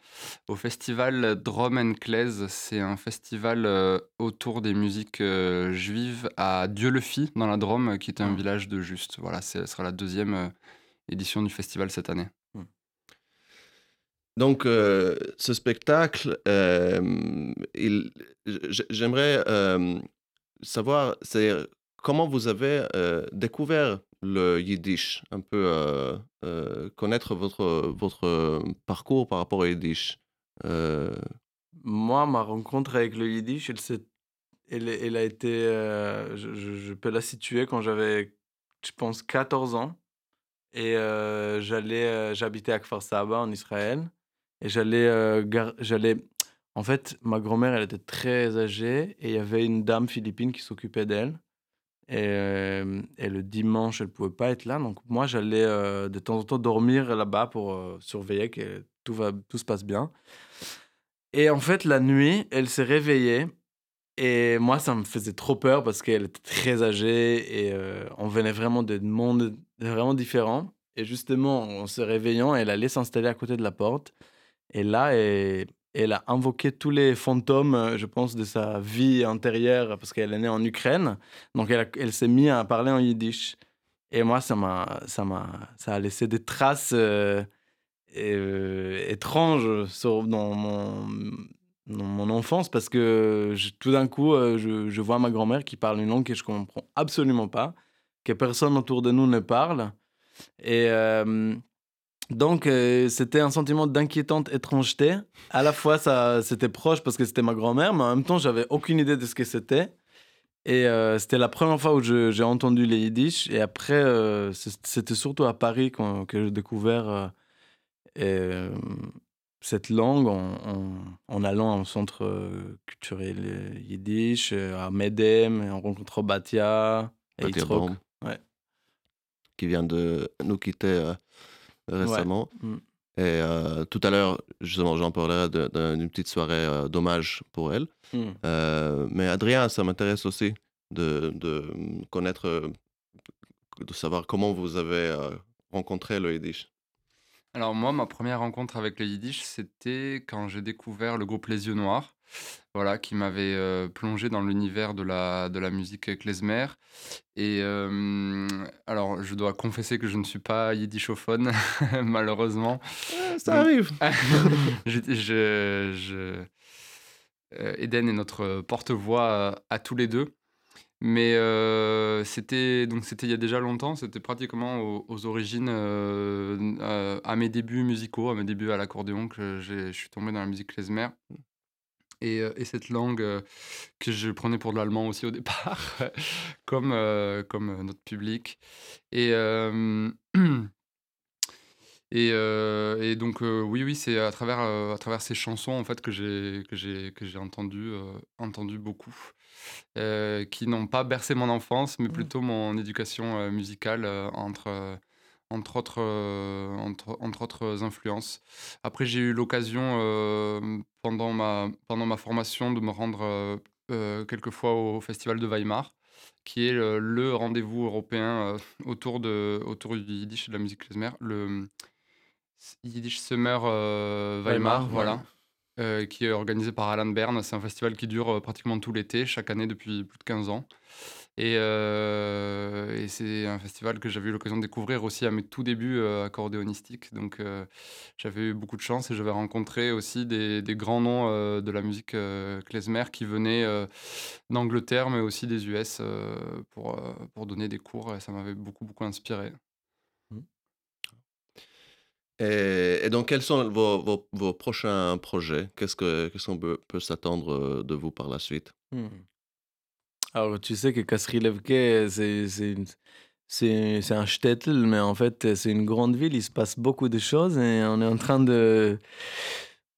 S4: au festival Drum Claise. C'est un festival euh, autour des musiques euh, juives à Dieu-le-Fit dans la Drôme, qui est un ah. village de Juste. Voilà, ce sera la deuxième édition du festival cette année. Hmm.
S2: Donc, ce spectacle, j'aimerais savoir, c'est comment vous avez euh, découvert le yiddish? Un peu euh, euh, connaître votre, votre parcours par rapport au yiddish
S3: Moi, ma rencontre avec le yiddish, elle, elle, elle a été. Je, je, peux la situer quand j'avais, je pense, 14 ans. Et j'allais, j'habitais à Kfar Saba en Israël. Et j'allais, j'allais. En fait, ma grand-mère, elle était très âgée et il y avait une dame philippine qui s'occupait d'elle. Et, et, le dimanche, elle ne pouvait pas être là. Donc, moi, j'allais de temps en temps dormir là-bas pour surveiller que tout, va, tout se passe bien. Et en fait, la nuit, elle s'est réveillée. Et moi, ça me faisait trop peur parce qu'elle était très âgée et on venait vraiment de mondes vraiment différents. Et justement, en se réveillant, elle allait s'installer à côté de la porte. Et là, et elle a invoqué tous les fantômes, euh, je pense, de sa vie antérieure, parce qu'elle est née en Ukraine. Donc, elle, s'est mise à parler en yiddish. Et moi, ça m'a, ça m'a, ça a laissé des traces. Euh, étrange sur, dans, mon, dans mon enfance parce que tout d'un coup, je, je, vois ma grand-mère qui parle une langue que je comprends absolument pas, que personne autour de nous ne parle. Et donc, c'était un sentiment d'inquiétante étrangeté. À la fois, ça, c'était proche parce que c'était ma grand-mère, mais en même temps, j'avais aucune idée de ce que c'était. Et c'était la première fois où j'ai entendu les yiddish. Et après, c'était surtout à Paris que j'ai découvert cette langue en, allant au centre culturel yiddish, à Medem, en rencontrant Batia et
S2: ouais. qui vient de nous quitter récemment. Mm. Et euh, tout à l'heure, justement, j'en parlerai d'une petite soirée euh, d'hommage pour elle. Mm. Euh, mais Adrien, ça m'intéresse aussi de, de, connaître, de savoir comment vous avez rencontré le Yiddish.
S4: Alors moi, ma première rencontre avec le Yiddish, c'était quand j'ai découvert le groupe Les Yeux Noirs voilà, qui m'avait plongé dans l'univers de la, de la musique klezmer. Et alors, je dois confesser que je ne suis pas yiddishophone, malheureusement.
S2: ça arrive.
S4: je, Eden est notre porte-voix à tous les deux. Mais c'était donc c'était il y a déjà longtemps, c'était pratiquement aux, origines, à mes débuts musicaux, à mes débuts à l'accordéon que je suis tombé dans la musique klezmer. Et, et, cette langue que je prenais pour de l'allemand aussi au départ, comme, comme notre public. Et, et, et, donc, oui, oui, c'est à travers, à travers ces chansons en fait, que j'ai, que j'ai, que j'ai entendu, entendu beaucoup, qui n'ont pas bercé mon enfance, mais mmh. plutôt mon éducation musicale entre entre autres, euh, entre, entre, autres influences. Après, j'ai eu l'occasion euh, pendant, ma, pendant ma formation de me rendre euh, quelques fois au Festival de Weimar, qui est le, rendez-vous européen autour, de, autour du Yiddish et de la musique klezmer, le Yiddish Summer Weimar, voilà. qui est organisé par Alan Bern. C'est un festival qui dure pratiquement tout l'été, chaque année depuis plus de 15 ans. Euh, et, c'est un festival que j'avais eu l'occasion de découvrir aussi à mes tout débuts euh, accordéonistiques. Donc euh, j'avais eu beaucoup de chance et j'avais rencontré aussi des, grands noms de la musique klezmer qui venaient d'Angleterre mais aussi des US pour, pour donner des cours et ça m'avait beaucoup beaucoup inspiré. Mmh.
S2: Et, donc, quels sont vos, vos, prochains projets? Qu'est-ce qu'on peut, peut s'attendre de vous par la suite? Mmh.
S3: Alors, tu sais que Kasrilevke, c'est c'est c'est un shtetl, mais en fait, c'est une grande ville. Il se passe beaucoup de choses et on est en train de,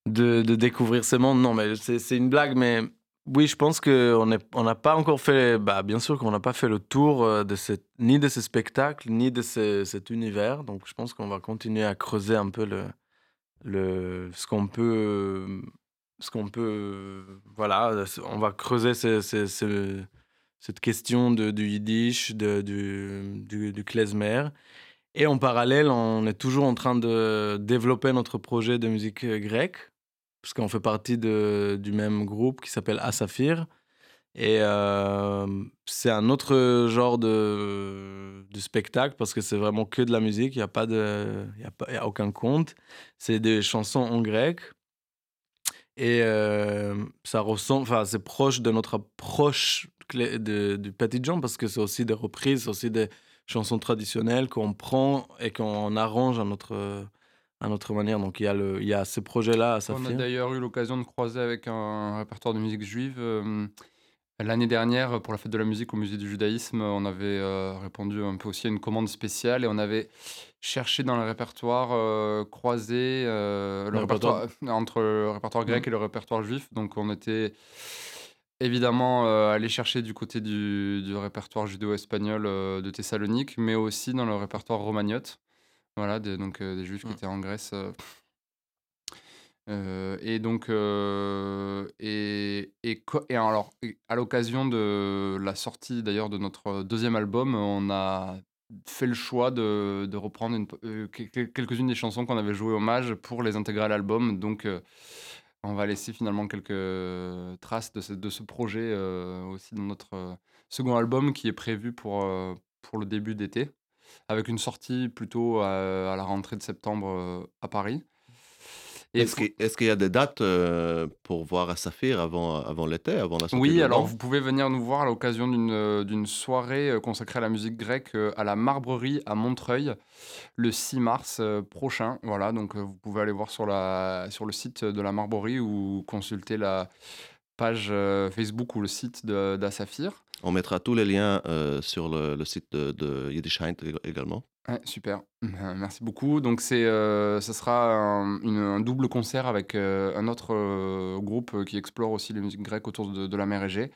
S3: de, de découvrir ce monde. Non, mais c'est une blague, mais oui, je pense qu'on n'a on pas encore fait. Bah, bien sûr qu'on n'a pas fait le tour euh, de cette, ni de ce spectacle, ni de ce, cet univers. Donc, je pense qu'on va continuer à creuser un peu le, le, ce qu'on peut. Ce qu'on peut. Voilà, on va creuser ce cette question de, du yiddish, de, du, du, klezmer. Et en parallèle, on est toujours en train de développer notre projet de musique grecque, parce qu'on fait partie de, du même groupe qui s'appelle Asafir. Et euh, c'est un autre genre de, de spectacle parce que c'est vraiment que de la musique, il n'y a, pas a, a aucun conte. C'est des chansons en grec. Et euh, ça ressemble, enfin, c'est proche de notre approche de, du Petit Jean parce que c'est aussi des reprises, aussi des chansons traditionnelles qu'on prend et qu'on arrange à notre, à notre manière. Donc il y a, le, il y a ces projets-là
S4: On a d'ailleurs eu l'occasion de croiser avec un répertoire de musique juive. Euh, l'année dernière, pour la fête de la musique au musée du judaïsme, on avait euh, répondu un peu aussi à une commande spéciale et on avait cherché dans le répertoire euh, croisé le, répertoire, entre le répertoire grec mmh. et le répertoire juif. Donc on était Évidemment, euh, aller chercher du côté du du répertoire judéo-espagnol, euh, de Thessalonique, mais aussi dans le répertoire romagnote. Voilà, des donc euh, des juifs qui mmh. étaient en Grèce, et donc et et et alors à l'occasion de la sortie d'ailleurs de notre, deuxième album, on a fait le choix de de reprendre une quelques-unes des chansons qu'on avait jouées hommage pour les intégrer à l'album, donc on va laisser finalement quelques traces de ce, projet euh, aussi dans notre euh, second album qui est prévu euh, pour le début d'été. avec une sortie plutôt à, la rentrée de septembre à Paris.
S2: Est-ce qu'il y a des dates pour voir à Saphir avant, avant l'été, avant la sortie
S4: Oui, alors vous pouvez venir nous voir à l'occasion d'une soirée consacrée à la musique grecque à la Marbrerie à Montreuil le 6 mars prochain. Voilà, donc vous pouvez aller voir sur, la, sur le site de la Marbrerie ou consulter la page Facebook ou le site d'Asaphir.
S2: On mettra tous les liens sur le, site de, de Yiddish également
S4: super, merci beaucoup. Donc c'est, euh, ce sera un, double concert avec euh, un autre euh, groupe qui explore aussi les musiques grecques autour de, la mer Égée.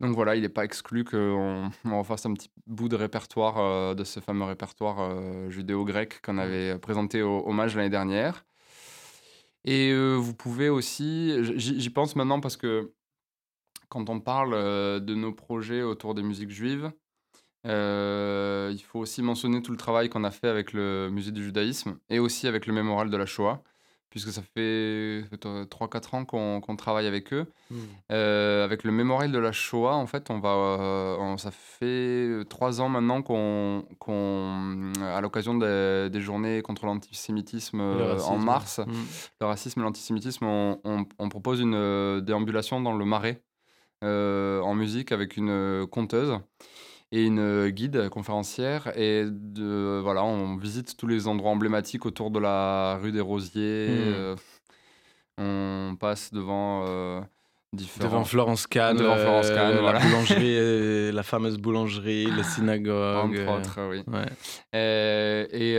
S4: Donc voilà, il n'est pas exclu qu'on on refasse un petit bout de répertoire de ce fameux répertoire judéo-grec qu'on avait présenté au Hommage l'année dernière. Et vous pouvez aussi, j'y pense maintenant parce que quand on parle de nos projets autour des musiques juives, il faut aussi mentionner tout le travail qu'on a fait avec le Musée du judaïsme et aussi avec le Mémorial de la Shoah, puisque ça fait 3-4 ans qu'on travaille avec eux. Hmm. Euh, avec le Mémorial de la Shoah, en fait, on va, euh, ça fait 3 ans maintenant qu'on, à l'occasion des, journées contre l'antisémitisme en mars, hmm. le racisme et l'antisémitisme, on, on, propose une déambulation dans le Marais en musique avec une conteuse et une euh, guide conférencière. Et de, voilà, on visite tous les endroits emblématiques autour de la rue des Rosiers. Mmh. Euh, on passe devant. Euh, différents...
S3: Devant Florence Kahn, devant Florence Kahn la boulangerie, la fameuse boulangerie, la synagogue.
S4: Entre autres, oui. Et,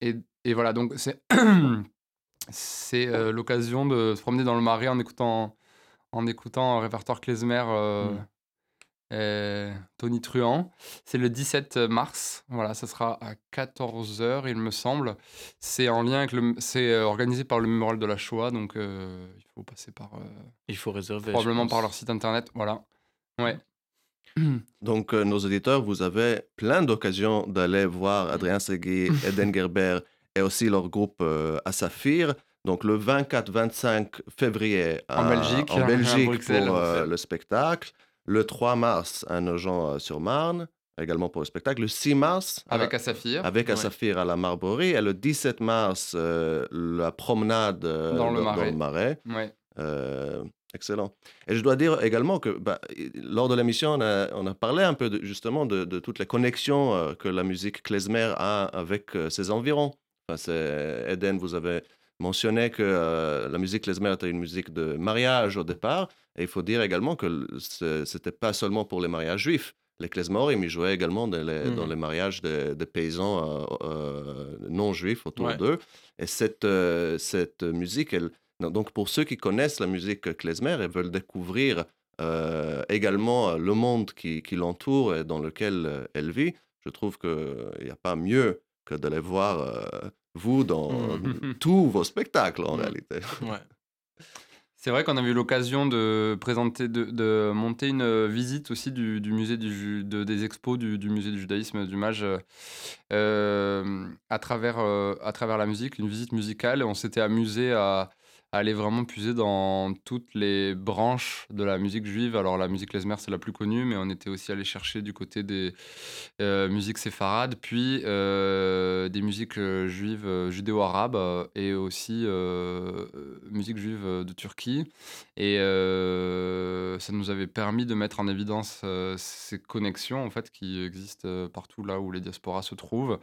S4: et, et, voilà, donc c'est, c'est l'occasion de se promener dans le marais en écoutant, en écoutant un répertoire klezmer. Mmh. Euh, Tony Truant. C'est le 17 mars. Voilà, ça sera à 14h, il me semble. C'est en lien avec le. C'est euh, organisé par le Mémorial de la Shoah, donc euh, il faut passer par.
S3: il faut réserver.
S4: Probablement par leur site internet. Voilà. Ouais.
S2: Donc, nos auditeurs, vous avez plein d'occasions d'aller voir Adrien Segui, Eden Gerber et aussi leur groupe à Saphir. Donc, le 24-25 février
S4: en Belgique,
S2: en Belgique pour le spectacle. Le 3 mars à Nogent-sur-Marne, également pour le spectacle. Le 6 mars.
S4: Avec Asafir.
S2: Avec Asafir à la Marborie. Et le 17 mars, euh, la promenade euh, dans, le Marais. Euh, excellent. Et je dois dire également que bah, lors de l'émission, on a, parlé un peu justement de, toutes les connexions que la musique klezmer a avec ses environs. Enfin, Eden, vous avez mentionné que la musique klezmer était une musique de mariage au départ. Et il faut dire également que ce n'était pas seulement pour les mariages juifs. Les klezmorim, ils jouaient également dans les, dans mmh. les mariages des, paysans euh, euh, non juifs autour d'eux. Et cette, euh, cette musique, elle, donc pour ceux qui connaissent la musique klezmer et veulent découvrir également le monde qui, qui l'entoure et dans lequel elle vit, je trouve qu'il n'y a pas mieux que d'aller voir vous dans mmh. tous vos spectacles en mmh. réalité. Ouais.
S4: C'est vrai qu'on a eu l'occasion de présenter, de, monter une euh, visite aussi du, musée des expos du, musée du judaïsme du Mage euh, à, travers, euh, à travers la musique, une visite musicale. On s'était amusé à, aller vraiment puiser dans toutes les branches de la musique juive. Alors la musique klezmer c'est la plus connue, mais on était aussi allé chercher du côté des euh, musiques séfarades, puis euh, des musiques euh, juives judéo-arabes et aussi musique juive de Turquie. Et ça nous avait permis de mettre en évidence ces connexions en fait qui existent partout là où les diasporas se trouvent.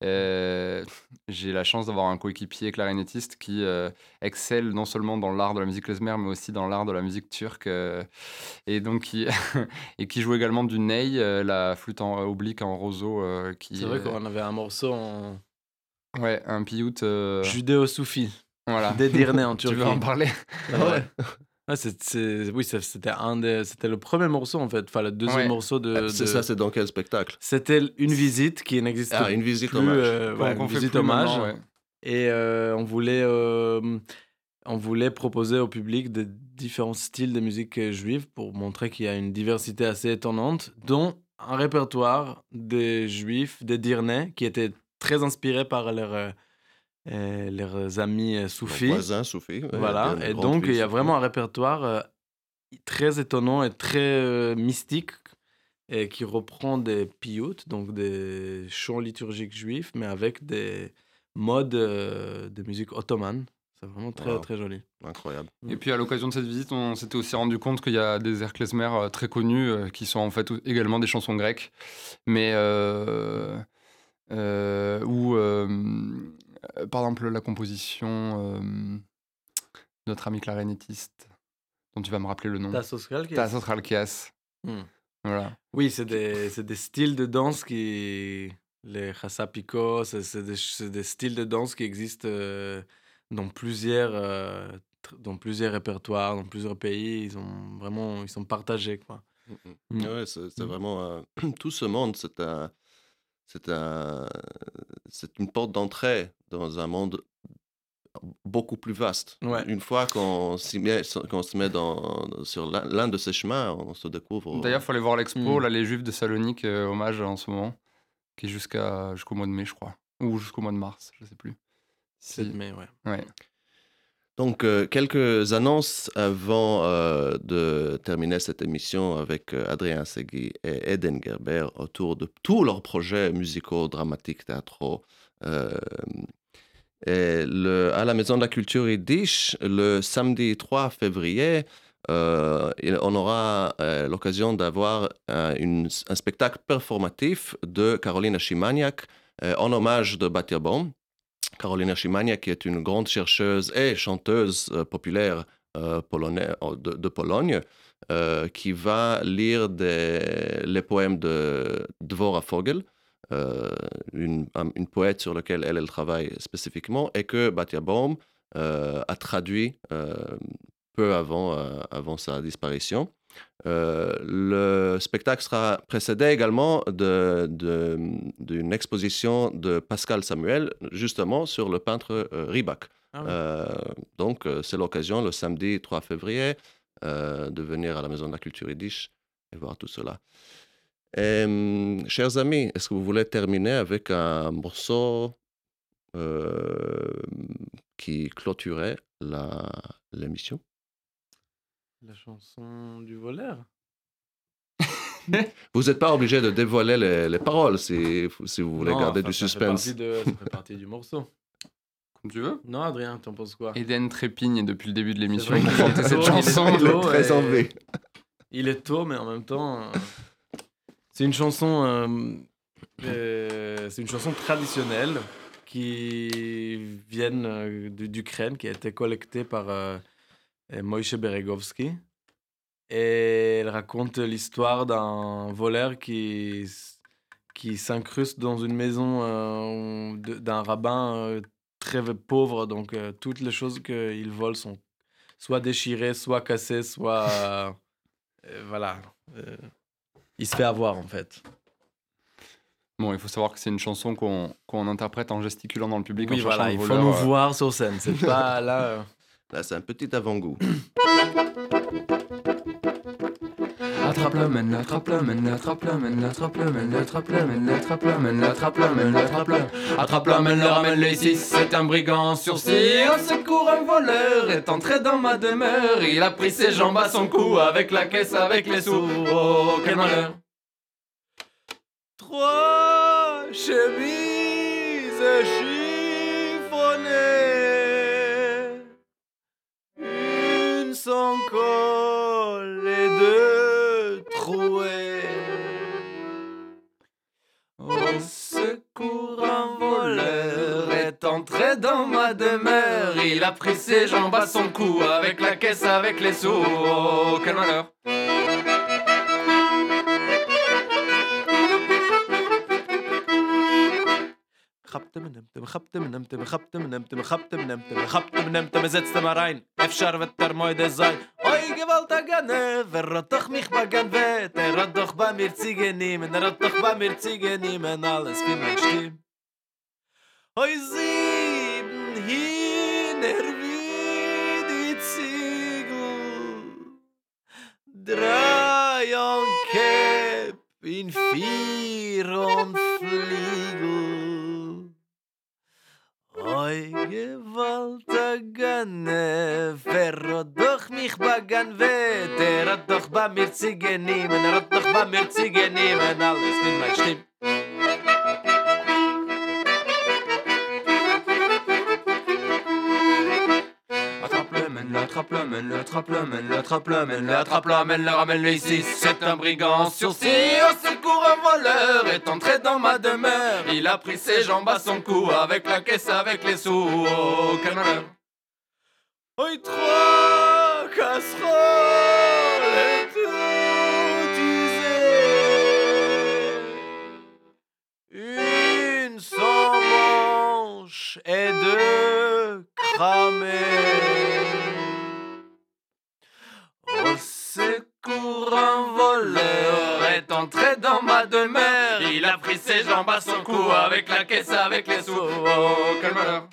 S4: J'ai la chance d'avoir un coéquipier clarinettiste qui excelle non seulement dans l'art de la musique klezmer, mais aussi dans l'art de la musique turque. Euh, et donc, qui, et qui joue également du ney, euh, la flûte en oblique en roseau. Euh, qui
S3: c'est vrai qu'on avait un morceau en.
S4: Ouais, un piout.
S3: Judéo-soufi.
S4: Voilà.
S3: D'Edirne en Turquie.
S4: tu veux en parler?
S3: Ah ouais. Ah, c'est, oui, c'était un des, c'était le premier morceau en fait, enfin le deuxième morceau de.
S2: C'est ça, c'est dans quel spectacle?
S3: C'était une visite qui n'existe
S2: ah, une visite hommage.
S3: une visite hommage. Et on voulait on voulait proposer au public de différents styles de musique euh, juive pour montrer qu'il y a une diversité assez étonnante, dont un répertoire des juifs, des Dirnais, qui étaient très inspirés par leurs, euh, euh, leurs amis soufis.
S2: voisins soufis.
S3: voilà, et donc il y a vraiment un répertoire très étonnant et très mystique et qui reprend des piyut, donc des chants liturgiques juifs, mais avec des modes de musique ottomane. C'est vraiment très,
S2: Wow.
S3: très joli.
S2: Incroyable.
S4: Et puis à l'occasion de cette visite, on s'était aussi rendu compte qu'il y a des airs klezmer euh, très connus euh, qui sont en fait également des chansons grecques, mais euh, euh, où, par exemple, la composition euh, de notre ami clarinettiste, dont tu vas me rappeler le nom,
S3: Tassos Kalkis.
S4: Tassos Chalkias.
S3: Hmm.
S4: Voilà.
S3: Oui, c'est des, c'est des styles de danse qui. Les chassapicos, c'est c'est des, des styles de danse qui existent euh, dans, plusieurs, euh, dans plusieurs répertoires, dans plusieurs pays. Ils, ont vraiment, ils sont partagés. Quoi. Mm.
S2: Ouais, c'est c'est
S3: Mm.
S2: vraiment un- tout ce monde, c'est un, c'est un, c'est une porte d'entrée dans un monde beaucoup plus vaste.
S3: Ouais.
S2: Une fois qu'on s'y met, qu'on se met dans, sur l'un de ces chemins, on se découvre.
S4: D'ailleurs, il faut aller voir l'expo, là, les Juifs de Salonique, euh, hommage en ce moment, qui est jusqu'à, jusqu'au mois de mai, je crois. Ou jusqu'au mois de mars, je sais plus. Si-
S3: 7 mai, ouais.
S4: Ouais.
S2: Donc, euh, quelques annonces avant euh, de terminer cette émission avec euh, Adrien Segui et Eden Gerber autour de tous leurs projets musicaux, dramatiques, théâtraux. Euh, et le- à la Maison de la Culture Yiddish, le samedi 3 février, euh, on aura euh, l'occasion d'avoir euh, une- un spectacle performatif de Carolina Chimaniak euh, en hommage de Batia Baum. Carolina Chimaniak, qui est une grande chercheuse et chanteuse euh, populaire euh, polonais- euh, de, Pologne, qui va lire les poèmes de Dvora Fogel, une, un- une poète sur laquelle elle, travaille spécifiquement, et que Batia Baum a traduit peu avant, avant sa disparition. Euh, le spectacle sera précédé également d'une exposition de Pascal Samuel, justement sur le peintre euh, Ribak.
S3: Ah oui.
S2: Euh, donc, euh, c'est l'occasion, le samedi 3 février, de venir à la Maison de la Culture Yiddish et voir tout cela. Et, chers amis, est-ce que vous voulez terminer avec un morceau qui clôturait l'émission?
S3: La chanson du voleur?
S2: Vous n'êtes pas obligé de dévoiler les, les paroles si, si vous voulez
S3: Non,
S2: garder
S3: enfin,
S2: du
S3: ça fait
S2: suspense.
S3: de- ça fait partie du morceau.
S4: Comme tu veux.
S3: Non, Adrien, t'en penses quoi?
S4: Eden trépigne depuis le début de l'émission
S3: est
S4: chanter cette
S3: tôt, il est
S4: chanson.
S3: tôt.
S2: Il est très
S3: et-. Il est tôt, mais en même temps, euh, c'est une chanson, euh, euh, c'est une chanson traditionnelle qui vient du- d'Ukraine, qui a été collectée par Moïse Beregovski. Et elle raconte l'histoire d'un voleur qui, qui s'incruste dans une maison euh, d'un rabbin euh, très pauvre. Donc, euh, toutes les choses qu'il vole sont soit déchirées, soit cassées, soit. euh, voilà. il se fait avoir, en fait.
S4: Bon, il faut savoir que c'est une chanson qu'on qu'on interprète en gesticulant dans le public.
S3: Oui, voilà, il faut nous voir sur scène. C'est pas là.
S2: Là, c'est un petit avant-goût.
S4: Attrape-le, mène, attrape-le, mène, attrape-le, mène, attrape-le, mène, attrape-le, mène, attrape-le, attrape-le, attrape-le. Attrape-le, mène-le, ramène-le ici, c'est un brigand sursis. Au secours, un voleur est entré dans ma demeure. Il a pris ses jambes à son cou, avec la caisse, avec les sous. Oh, quel malheur.
S3: Trois chemises chiffonnées, une sans col et deux trouées. Au secours, un voleur est entré dans ma demeure.
S4: Il a pris ses jambes à son cou, avec la caisse, avec les sous. Oh, quel malheur.
S3: خبت من نمت خبت من نمت خبت من نمت خبت من نمت خبت من نمت מזצת מריין אפשר ותרמוי דזיין אוי גוואלט גנה ורot doch mich bagan vet er doch ba mir zigeni men er doch ba mir zigeni men alles fin mein stim oi sieben Oi, gewalt a gane, verro doch
S1: mich bagan vet er hat doch ba mir zige nehmen er hat doch ba mir zige nehmen alles mit mein stimm
S4: Attrape-le-mène, l'attrape-le-mène, l'attrape-le-mène, l'attrape-le-mène, l'attrape-le-mène, le ramène-le ici. C'est un brigand sursis, au secours un voleur est entré dans ma demeure. Il a pris ses jambes à son cou, avec la caisse, avec les sous. Oh, malheur.
S1: Oi trois casseroles et tout usé Une sans manche et deux cramées
S4: Il a pris ses jambes à son cou avec la caisse, avec les sous. Oh, quel malheur!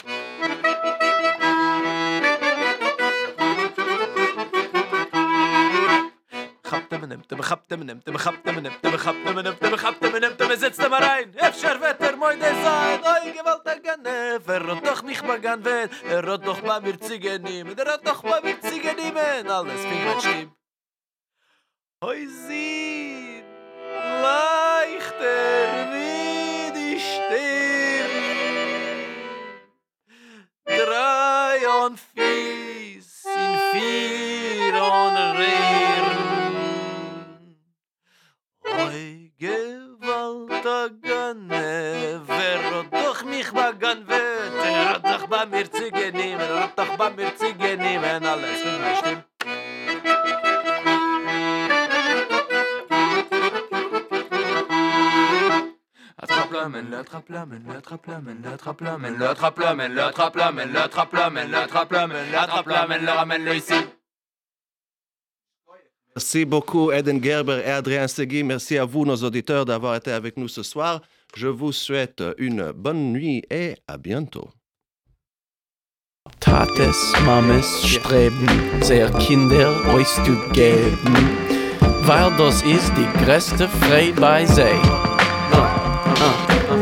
S1: Du bekhapt mir nimmt, du bekhapt mir nimmt, du bekhapt mir nimmt, du bekhapt mir nimmt, du setzt mir rein. Ef schar wetter er moi de zayt, oi gewalt er gane, fer doch mich bagan vet, er doch ba mir zigeni, der rot doch ba mir zigeni er men, alles fing mit chim. Hoi zit. leichter wie die Stirn. Drei und fies in vier und rehr. Oi, gewalt a gane, doch mich bagan wird, er hat doch bei mir zu genehmen, er hat doch bei mir zu genehmen, alles,
S4: wenn er stimmt. Le ici.
S2: Merci beaucoup, Eden Gerber et Adrien Segui. Merci à vous, nos auditeurs, d'avoir été avec nous ce soir. Je vous souhaite une bonne nuit et à bientôt.
S1: Tates, Mames streben, sehr Kinder euch zu geben, weil das ist die größte Frei bei sie.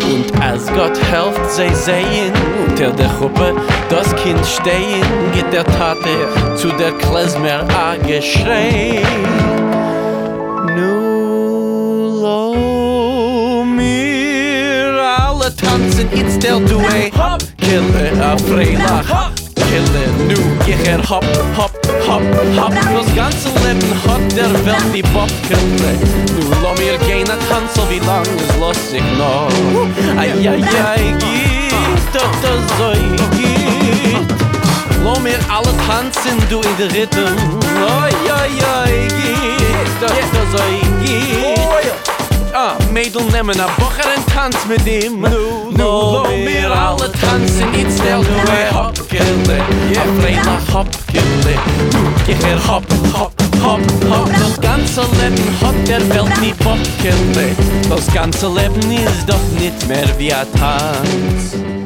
S1: Und als Gott helft sie sehen, unter der Gruppe das Kind stehen, geht der Tate zu der Klezmer a geschrei. Tanzen, it's der Duet. Hop, kille a Freilach. Kille, nu geh er hop, hop, hop, hop. Das ganze Leben hat der Welt die Bobkille. Nu lo mir gehen a tanzen, wie lang es los sich noch. Ai, ai, ai, geht doch das so geht. Lo mir alle tanzen, du in der Rhythm. Ai, ai, ai, geht doch das so geht. Ah, Mädel nemmen a Bocher en tanz mit ihm. Nu, nu, lo mir alle tanzen Iets snel du e hopkille A freila hopkille Nu, geh er hop, hop, hop, hop Das ganze Leben hat der Welt nie Bobkille Das ganze Leben ist doch nicht mehr wie a Tanz